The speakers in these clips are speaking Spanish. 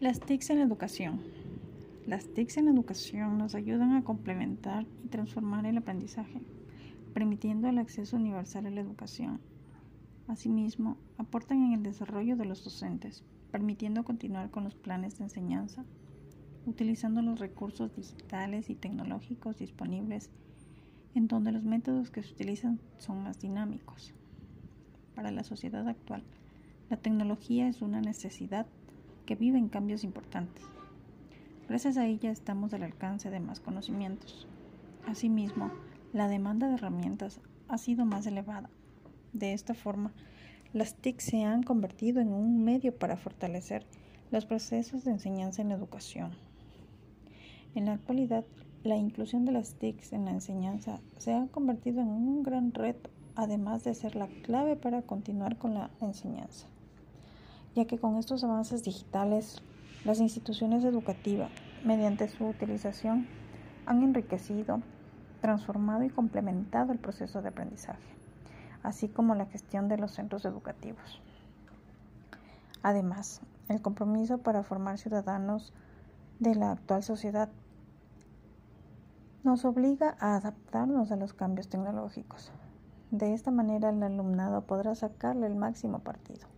Las TICs en la educación. Las TICs en la educación nos ayudan a complementar y transformar el aprendizaje, permitiendo el acceso universal a la educación. Asimismo, aportan en el desarrollo de los docentes, permitiendo continuar con los planes de enseñanza, utilizando los recursos digitales y tecnológicos disponibles, en donde los métodos que se utilizan son más dinámicos. Para la sociedad actual, la tecnología es una necesidad que vive en cambios importantes. Gracias a ella estamos al alcance de más conocimientos. Asimismo, la demanda de herramientas ha sido más elevada. De esta forma, las TIC se han convertido en un medio para fortalecer los procesos de enseñanza en educación. En la actualidad, la inclusión de las TICs en la enseñanza se ha convertido en un gran reto, además de ser la clave para continuar con la enseñanza ya que con estos avances digitales las instituciones educativas, mediante su utilización, han enriquecido, transformado y complementado el proceso de aprendizaje, así como la gestión de los centros educativos. Además, el compromiso para formar ciudadanos de la actual sociedad nos obliga a adaptarnos a los cambios tecnológicos. De esta manera el alumnado podrá sacarle el máximo partido.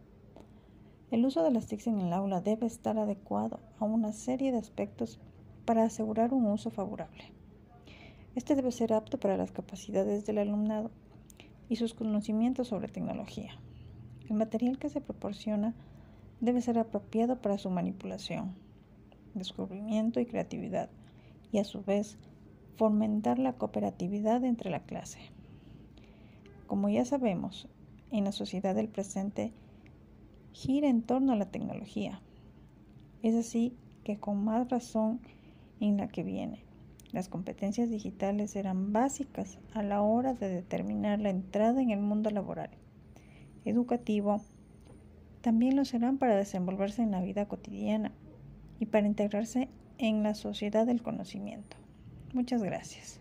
El uso de las TICs en el aula debe estar adecuado a una serie de aspectos para asegurar un uso favorable. Este debe ser apto para las capacidades del alumnado y sus conocimientos sobre tecnología. El material que se proporciona debe ser apropiado para su manipulación, descubrimiento y creatividad, y a su vez fomentar la cooperatividad entre la clase. Como ya sabemos, en la sociedad del presente, gira en torno a la tecnología. Es así que con más razón en la que viene, las competencias digitales serán básicas a la hora de determinar la entrada en el mundo laboral. Educativo también lo serán para desenvolverse en la vida cotidiana y para integrarse en la sociedad del conocimiento. Muchas gracias.